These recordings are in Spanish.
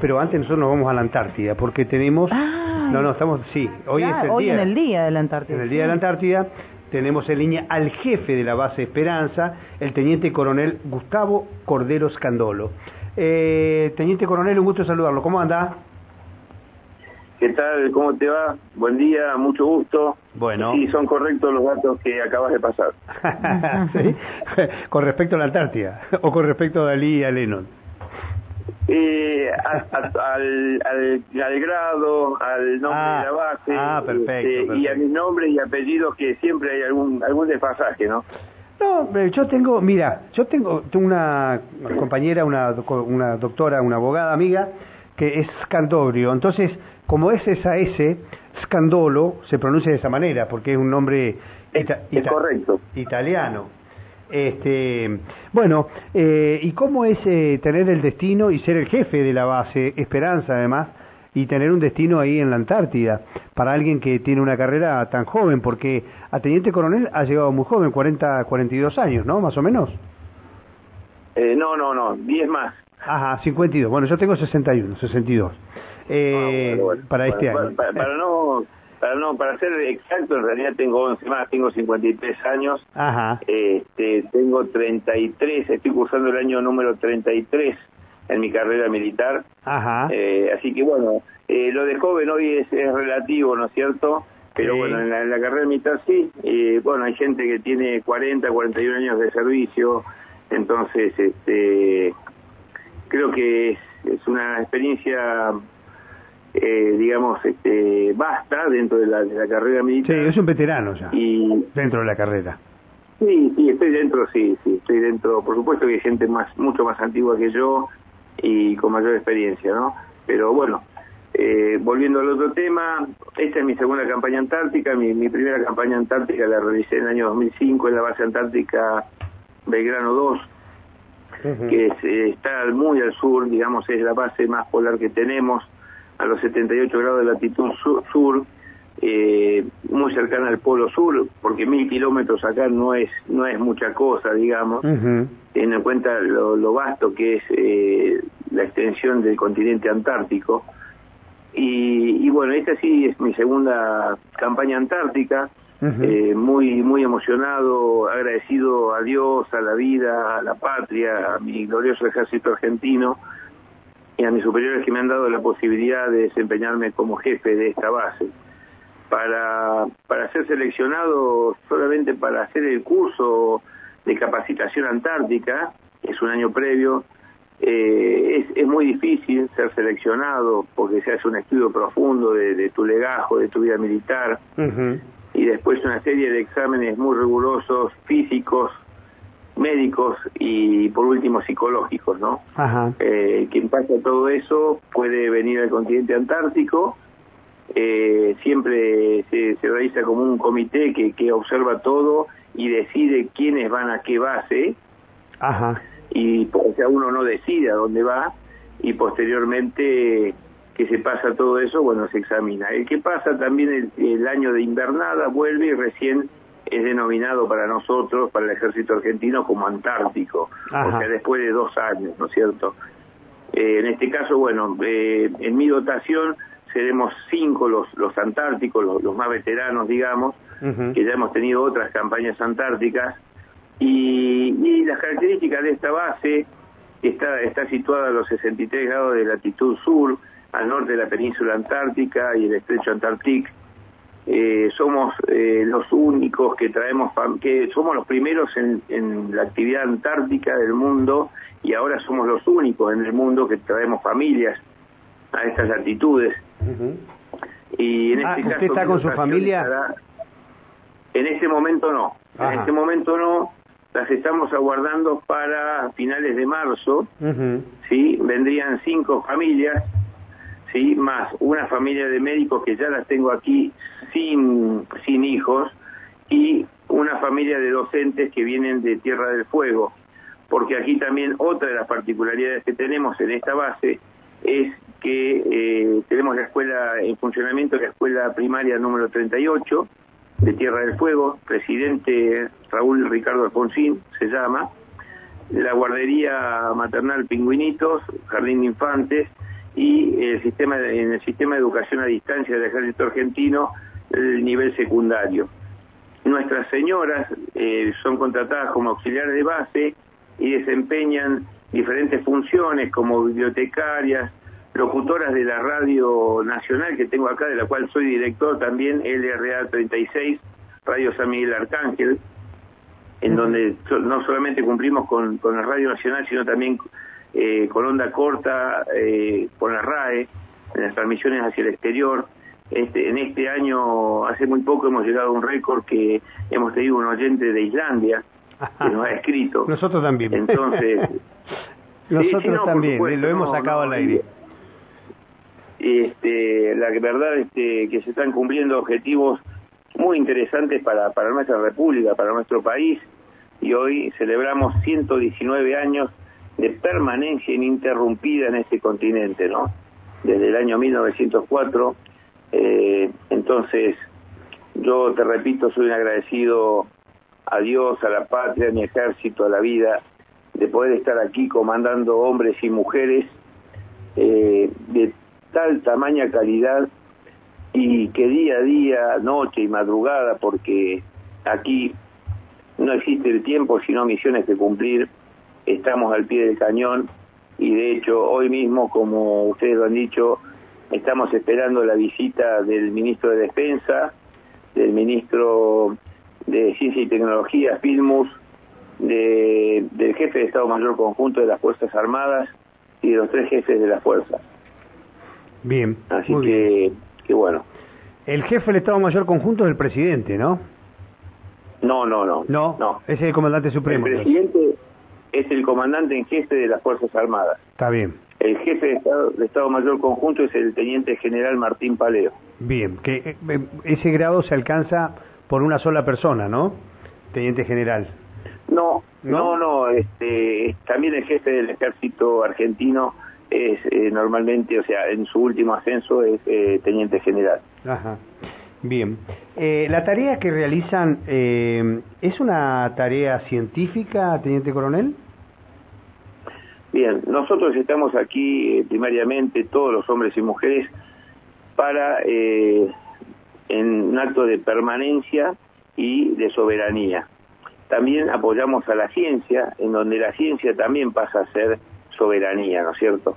pero antes nosotros nos vamos a la Antártida, porque tenemos... Ah, no, no, estamos... Sí, hoy claro, es el hoy día... en el día de la Antártida. En el día de la Antártida tenemos en línea al jefe de la base Esperanza, el teniente coronel Gustavo Cordero Scandolo. Eh, teniente coronel, un gusto saludarlo. ¿Cómo anda? ¿Qué tal? ¿Cómo te va? Buen día, mucho gusto. Bueno. Sí, son correctos los datos que acabas de pasar. ¿Sí? Con respecto a la Antártida o con respecto a Dalí y a Lennon. Eh, al, al, al grado, al nombre Ah, de la base, ah, perfecto, este, y a mis nombres y apellidos que siempre hay algún algún desfasaje, ¿no? No, eh, yo tengo, mira, yo tengo, tengo una compañera, una, una doctora, una abogada amiga, que es Scandobrio. Entonces, como es esa S, Scandolo se pronuncia de esa manera, porque es un nombre ita- Es correcto. italiano. Este, bueno, eh, ¿y cómo es eh, tener el destino y ser el jefe de la base Esperanza, además, y tener un destino ahí en la Antártida para alguien que tiene una carrera tan joven? Porque a teniente coronel ha llegado muy joven, 40, 42 años, ¿no? Más o menos. Eh, no, no, no, 10 más. Ajá, 52. Bueno, yo tengo 61, 62. Eh, Ah, bueno, bueno. para este Bueno, año. Para, para no, para no, para ser exacto, en realidad tengo 11 más, tengo 53 años. Ajá. Este, tengo 33, estoy cursando el año número 33 en mi carrera militar. Ajá. Eh, así que bueno, eh, lo de joven hoy es, es relativo, ¿no es cierto? Pero Sí. bueno, en la, en la carrera militar sí. Eh, bueno, hay gente que tiene 40, 41 años de servicio, entonces este, creo que es, es una experiencia, eh, digamos, este, vasta dentro de la, de la carrera Sí, militar. es un veterano ya, Y dentro de la carrera. Sí, sí, estoy dentro, sí, sí, estoy dentro. Por supuesto que hay gente más, mucho más antigua que yo y con mayor experiencia, ¿no? Pero bueno, eh, volviendo al otro tema, esta es mi segunda campaña antártica. Mi, mi primera campaña antártica la realicé en el año 2005 en la base antártica Belgrano 2, que es, eh, está muy al sur, digamos, es la base más polar que tenemos, a los 78 grados de latitud sur, sur, eh, muy cercana al polo sur, porque mil kilómetros acá no es no es mucha cosa, digamos, teniendo en cuenta lo, lo vasto que es eh, la extensión del continente antártico. Y, y bueno, esta sí es mi segunda campaña antártica, eh, muy muy emocionado, agradecido a Dios, a la vida, a la patria, a mi glorioso ejército argentino y a mis superiores que me han dado la posibilidad de desempeñarme como jefe de esta base. Para, para ser seleccionado solamente para hacer el curso de capacitación antártica, que es un año previo, eh, es, es muy difícil ser seleccionado porque se hace un estudio profundo de, de tu legajo, de tu vida militar, y después una serie de exámenes muy rigurosos, físicos, médicos y por último psicológicos, ¿no? Ajá. Eh, quien pasa todo eso puede venir al continente antártico, eh, siempre se, se realiza como un comité que, que observa todo y decide quiénes van a qué base, Ajá. y o sea uno no decide a dónde va y posteriormente que se pasa todo eso bueno se examina el que pasa también el, el año de invernada vuelve y recién es denominado para nosotros para el ejército argentino como antártico Ajá. o sea después de dos años no es cierto Eh, en este caso bueno eh, en mi dotación seremos cinco los los antárticos los, los más veteranos digamos que ya hemos tenido otras campañas antárticas y, y las características de esta base está está situada a los 63 grados de latitud sur al norte de la península antártica y el estrecho antártico eh, somos eh, los únicos que traemos que somos los primeros en, en la actividad antártica del mundo y ahora somos los únicos en el mundo que traemos familias a estas latitudes Ujú. y en Ah, este ¿usted caso está con su familia? estará- En este momento no. Ajá. En este momento no. Las estamos aguardando para finales de marzo. ¿sí? Vendrían cinco familias, ¿sí? Más una familia de médicos que ya las tengo aquí sin, sin hijos y una familia de docentes que vienen de Tierra del Fuego. Porque aquí también otra de las particularidades que tenemos en esta base es que eh, tenemos la escuela en funcionamiento, la escuela primaria número 38 de Tierra del Fuego, presidente Raúl Ricardo Alfonsín se llama, la guardería maternal Pingüinitos, Jardín de Infantes y el sistema, en el sistema de educación a distancia del ejército argentino, el nivel secundario. Nuestras señoras eh, son contratadas como auxiliares de base y desempeñan diferentes funciones como bibliotecarias, locutoras de la radio nacional que tengo acá, de la cual soy director también, LRA 36, Radio San Miguel Arcángel, en donde no solamente cumplimos con, con la Radio Nacional, sino también eh, con onda corta, eh, con la RAE, en las transmisiones hacia el exterior. Este, en este año, hace muy poco, hemos llegado a un récord que hemos tenido un oyente de Islandia que nos ha escrito. Nosotros también. Entonces, nosotros también, lo hemos sacado al aire. Este, la verdad este, que se están cumpliendo objetivos muy interesantes para, para nuestra república, para nuestro país, y hoy celebramos 119 años de permanencia ininterrumpida en este continente, ¿no? Desde el año 1904, eh, entonces yo te repito, soy un agradecido a Dios, a la patria, a mi ejército, a la vida, de poder estar aquí comandando hombres y mujeres eh, de tal tamaña calidad y que día a día, noche y madrugada, porque aquí no existe el tiempo, sino misiones que cumplir, estamos al pie del cañón y de hecho hoy mismo, como ustedes lo han dicho, estamos esperando la visita del ministro de Defensa, del ministro de Ciencia y Tecnología, Filmus, de, del jefe de Estado Mayor Conjunto de las Fuerzas Armadas y de los tres jefes de las fuerzas. Bien. Así que, que bueno. El jefe del Estado Mayor Conjunto es el presidente, ¿no? No, no, no. No, no. es el comandante supremo. El presidente es el comandante en jefe de las Fuerzas Armadas. Está bien. El jefe de Estado, de Estado Mayor Conjunto es el teniente general Martín Paleo. Bien, que eh, eh, ese grado se alcanza por una sola persona, ¿no? Teniente general. No, no, no, este, también el jefe del ejército argentino es eh, normalmente, o sea, en su último ascenso es eh, teniente general. Ajá. Bien. Eh, ¿La tarea que realizan es una tarea científica, teniente coronel? Bien, nosotros estamos aquí primariamente, todos los hombres y mujeres, para, en un acto de permanencia y de soberanía también apoyamos a la ciencia, en donde la ciencia también pasa a ser soberanía, ¿no es cierto?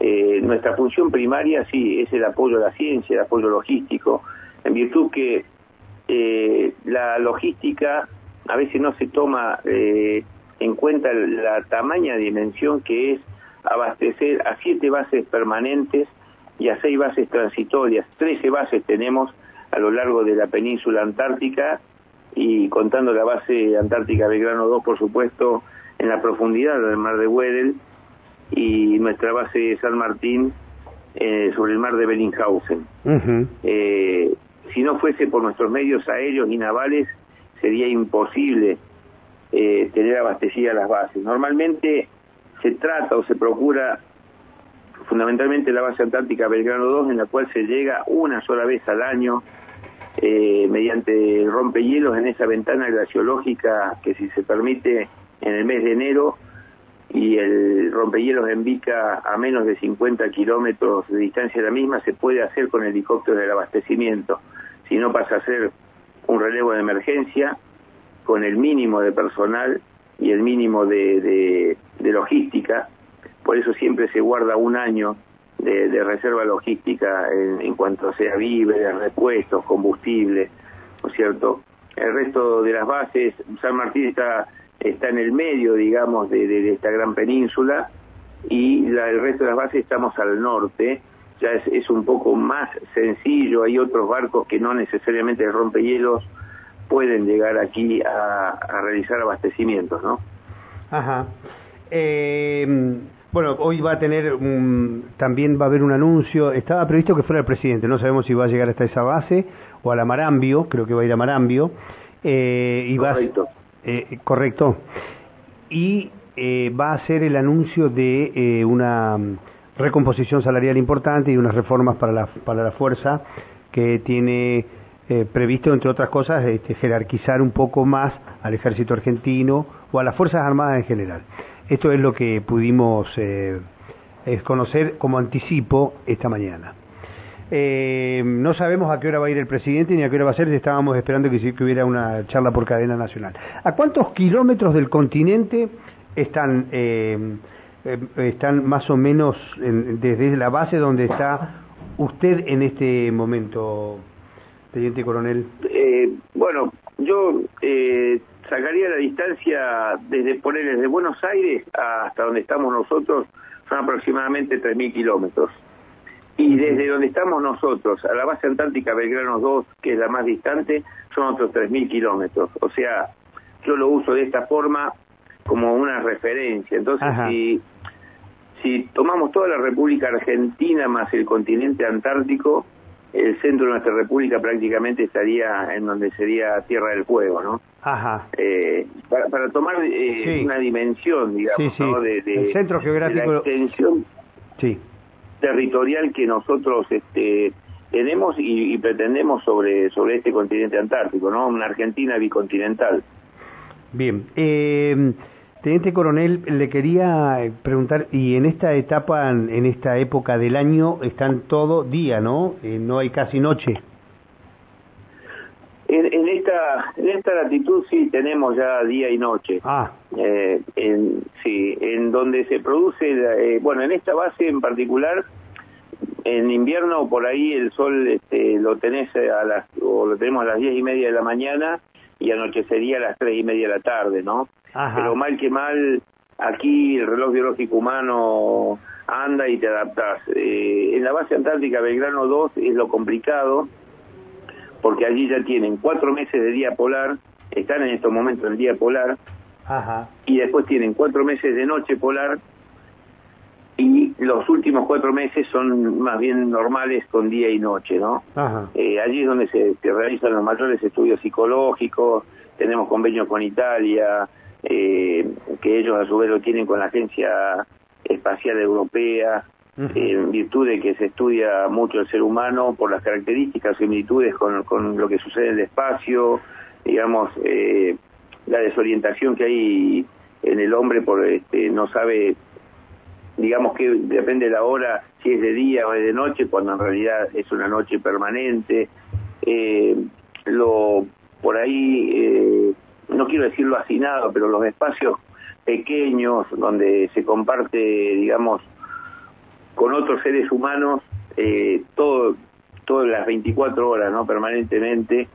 Eh, nuestra función primaria sí es el apoyo a la ciencia, el apoyo logístico, en virtud que eh, la logística a veces no se toma eh, en cuenta la tamaña dimensión que es abastecer a siete bases permanentes y a seis bases transitorias. Trece bases tenemos a lo largo de la península antártica y contando la base antártica Belgrano 2, por supuesto, en la profundidad del mar de Weddell y nuestra base San Martín eh, sobre el mar de Bellinghausen. eh, si no fuese por nuestros medios aéreos y navales, sería imposible eh, tener abastecidas las bases. Normalmente se trata o se procura fundamentalmente la base antártica Belgrano 2, en la cual se llega una sola vez al año eh, mediante rompehielos en esa ventana glaciológica que si se permite en el mes de enero y el rompehielos en Vica a menos de 50 kilómetros de distancia de la misma se puede hacer con helicópteros del abastecimiento. Si no pasa a ser un relevo de emergencia con el mínimo de personal y el mínimo de, logística. Por eso siempre se guarda un año de, reserva logística en, cuanto sea víveres, repuestos, combustible, ¿no es cierto? El resto de las bases, San Martín está, está en el medio, digamos, de, esta gran península y el resto de las bases estamos al norte, ya es, un poco más sencillo, hay otros barcos que no necesariamente rompehielos pueden llegar aquí a, a realizar abastecimientos, ¿no? Ajá. Eh, bueno, hoy va a tener, también va a haber un anuncio, estaba previsto que fuera el presidente, no sabemos si va a llegar hasta esa base o a la Marambio, creo que va a ir a Marambio. Eh, y correcto. eh, correcto. Y eh, va a hacer el anuncio de eh, una recomposición salarial importante y unas reformas para la, para la fuerza que tiene eh, previsto, entre otras cosas, este, jerarquizar un poco más al ejército argentino o a las Fuerzas Armadas en general. Esto es lo que pudimos eh, conocer como anticipo esta mañana. Eh, no sabemos a qué hora va a ir el presidente ni a qué hora va a ser, estábamos esperando que, hubiera una charla por cadena nacional. ¿A cuántos kilómetros del continente están, están más o menos desde la base donde está usted en este momento, teniente coronel? bueno, yo sacaría la distancia desde poner desde Buenos Aires hasta donde estamos nosotros, son aproximadamente 3.000 kilómetros. Y desde donde estamos nosotros, a la base antártica Belgrano 2, que es la más distante, son otros 3.000 kilómetros. O sea, yo lo uso de esta forma como una referencia. Entonces, si, si tomamos toda la República Argentina más el continente antártico, el centro de nuestra república prácticamente estaría en donde sería Tierra del Fuego, ¿no? Ajá. Eh, para, tomar eh, una dimensión, digamos, ¿no? De, el centro geográfico. De la extensión. Territorial que nosotros este, tenemos y, pretendemos sobre, sobre este continente antártico, ¿no? Una Argentina bicontinental. Bien. Eh, Teniente Coronel, le quería preguntar, y en esta etapa, en esta época del año, están todo día, ¿no? Eh, no hay casi noche. En, esta en esta latitud sí tenemos ya día y noche. Ah. Eh, en, sí, en donde se produce, eh, bueno, en esta base en particular, en invierno por ahí el sol este, lo tenés a las, o lo tenemos a las diez y media de la mañana y anochecería a las tres y media de la tarde, ¿no? Pero mal que mal, aquí el reloj biológico humano anda y te adaptas. Eh, en la base antártica Belgrano 2 es lo complicado, porque allí ya tienen cuatro meses de día polar, están en estos momentos en día polar, y después tienen cuatro meses de noche polar, y los últimos cuatro meses son más bien normales con día y noche, ¿no? Eh, allí es donde se, realizan los mayores estudios psicológicos, tenemos convenios con Italia, eh, que ellos a su vez lo tienen con la Agencia Espacial Europea, en virtud de que se estudia mucho el ser humano por las características, similitudes con, con lo que sucede en el espacio, digamos, eh, la desorientación que hay en el hombre por este, no sabe, digamos que depende de la hora, si es de día o es de noche, cuando en realidad es una noche permanente. Eh, lo por ahí, eh, no quiero decirlo hacinado, pero los espacios pequeños donde se comparte, digamos, con otros seres humanos eh, todo, todas las 24 horas, ¿no? Permanentemente,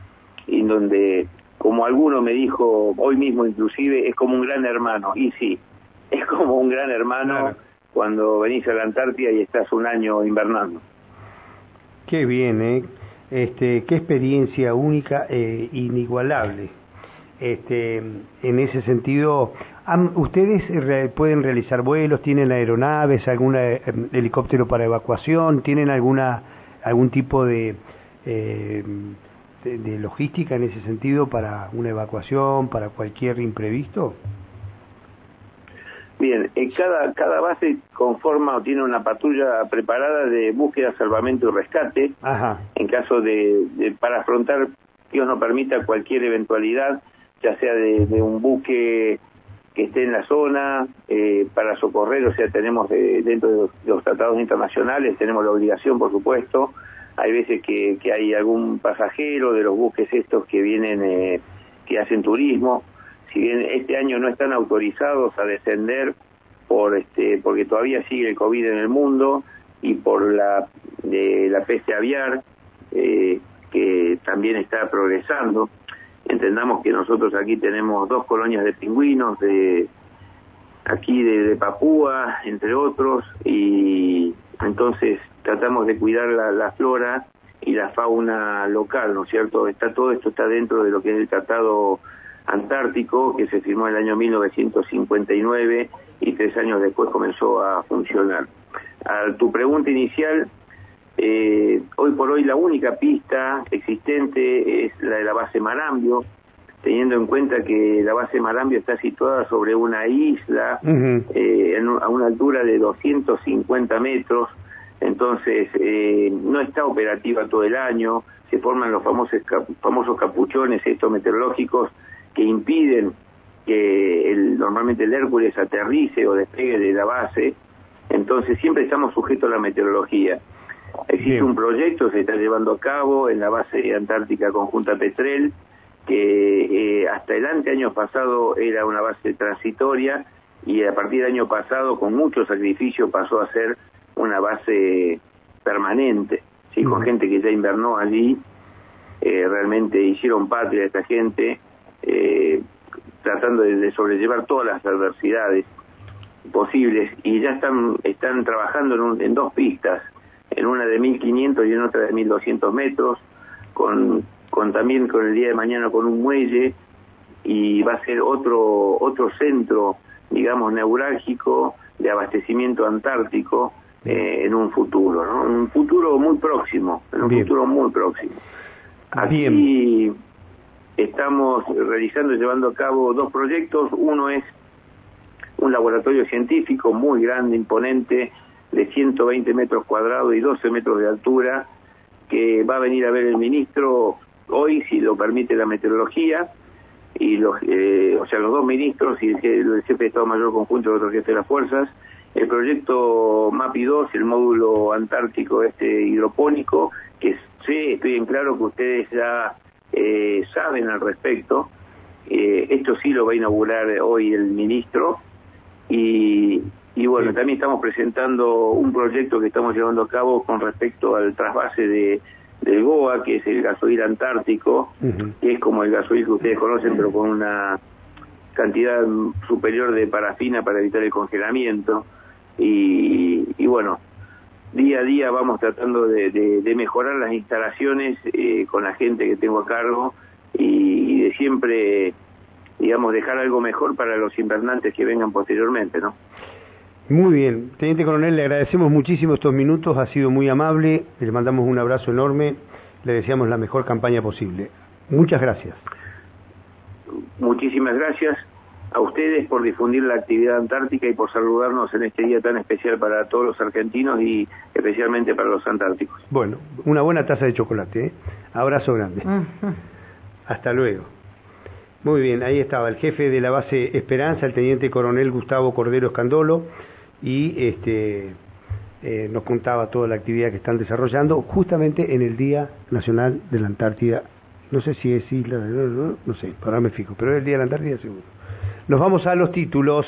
y en donde, como alguno me dijo hoy mismo inclusive, es como un gran hermano. Y sí, es como un gran hermano cuando venís a la Antártida y estás un año invernando. Qué bien, ¿eh? Este, qué experiencia única e inigualable. Este, en ese sentido, ¿ustedes pueden realizar vuelos? ¿Tienen aeronaves, algún eh, helicóptero para evacuación? ¿Tienen alguna algún tipo de, eh, de, logística en ese sentido para una evacuación, para cualquier imprevisto? Bien, en cada, cada base conforma o tiene una patrulla preparada de búsqueda, salvamento y rescate. En caso de, de para afrontar, Dios no permita, cualquier eventualidad ya sea de, un buque que esté en la zona eh, para socorrer, o sea, tenemos dentro de los, tratados internacionales, tenemos la obligación, por supuesto, hay veces que, hay algún pasajero de los buques estos que vienen, eh, que hacen turismo, si bien este año no están autorizados a descender por este, porque todavía sigue el COVID en el mundo y por la, de la peste aviar, eh, que también está progresando, Entendamos que nosotros aquí tenemos dos colonias de pingüinos, de aquí de, Papúa, entre otros, y entonces tratamos de cuidar la, flora y la fauna local, ¿no es cierto? Está todo esto está dentro de lo que es el Tratado Antártico que se firmó en el año 1959 y tres años después comenzó a funcionar. A tu pregunta inicial, eh, hoy por hoy la única pista existente es la de la base Marambio, teniendo en cuenta que la base Marambio está situada sobre una isla eh, a una altura de 250 metros, entonces eh, no está operativa todo el año, se forman los famosos, famosos capuchones estos meteorológicos que impiden que el, normalmente el Hércules aterrice o despegue de la base, entonces siempre estamos sujetos a la meteorología. Existe un proyecto, se está llevando a cabo en la base antártica conjunta Petrel, que eh, hasta el año pasado era una base transitoria y a partir del año pasado, con mucho sacrificio, pasó a ser una base permanente, ¿sí? con gente que ya invernó allí, eh, realmente hicieron patria a esta gente, eh, tratando de, sobrellevar todas las adversidades posibles y ya están, están trabajando en, dos pistas, en una de 1500 y en otra de 1200 metros, con, con también con el día de mañana con un muelle y va a ser otro, otro centro, digamos, neurálgico de abastecimiento antártico eh, en un futuro, ¿no? Un futuro muy próximo, en un futuro muy próximo. Aquí estamos realizando y llevando a cabo dos proyectos. Uno es un laboratorio científico muy grande, imponente, de 120 metros cuadrados y 12 metros de altura, que va a venir a ver el ministro hoy, si lo permite la meteorología, y eh, o sea, los dos ministros y el, jefe de Estado Mayor Conjunto el otro jefe de las fuerzas, el proyecto MAPI 2, el módulo antártico este hidropónico, que sé, estoy en claro que ustedes ya eh, saben al respecto. Eh, esto sí lo va a inaugurar hoy el ministro y, y bueno, también estamos presentando un proyecto que estamos llevando a cabo con respecto al trasvase de del GOA, que es el gasoil antártico, que es como el gasoil que ustedes conocen, pero con una cantidad superior de parafina para evitar el congelamiento. Y, y bueno, día a día vamos tratando de, mejorar las instalaciones eh, con la gente que tengo a cargo y, de siempre, digamos, dejar algo mejor para los invernantes que vengan posteriormente, ¿no? Muy bien, Teniente Coronel, le agradecemos muchísimo estos minutos, ha sido muy amable, le mandamos un abrazo enorme, le deseamos la mejor campaña posible. Muchas gracias. Muchísimas gracias a ustedes por difundir la actividad antártica y por saludarnos en este día tan especial para todos los argentinos y especialmente para los antárticos. Bueno, una buena taza de chocolate, ¿eh? Abrazo grande. Hasta luego. Muy bien, ahí estaba el jefe de la base Esperanza, el teniente coronel Gustavo Cordero Escandolo y este, eh, nos contaba toda la actividad que están desarrollando justamente en el Día Nacional de la Antártida. No sé si es isla, no, no, no sé, ahora me fijo, pero es el Día de la Antártida seguro. Nos vamos a los títulos.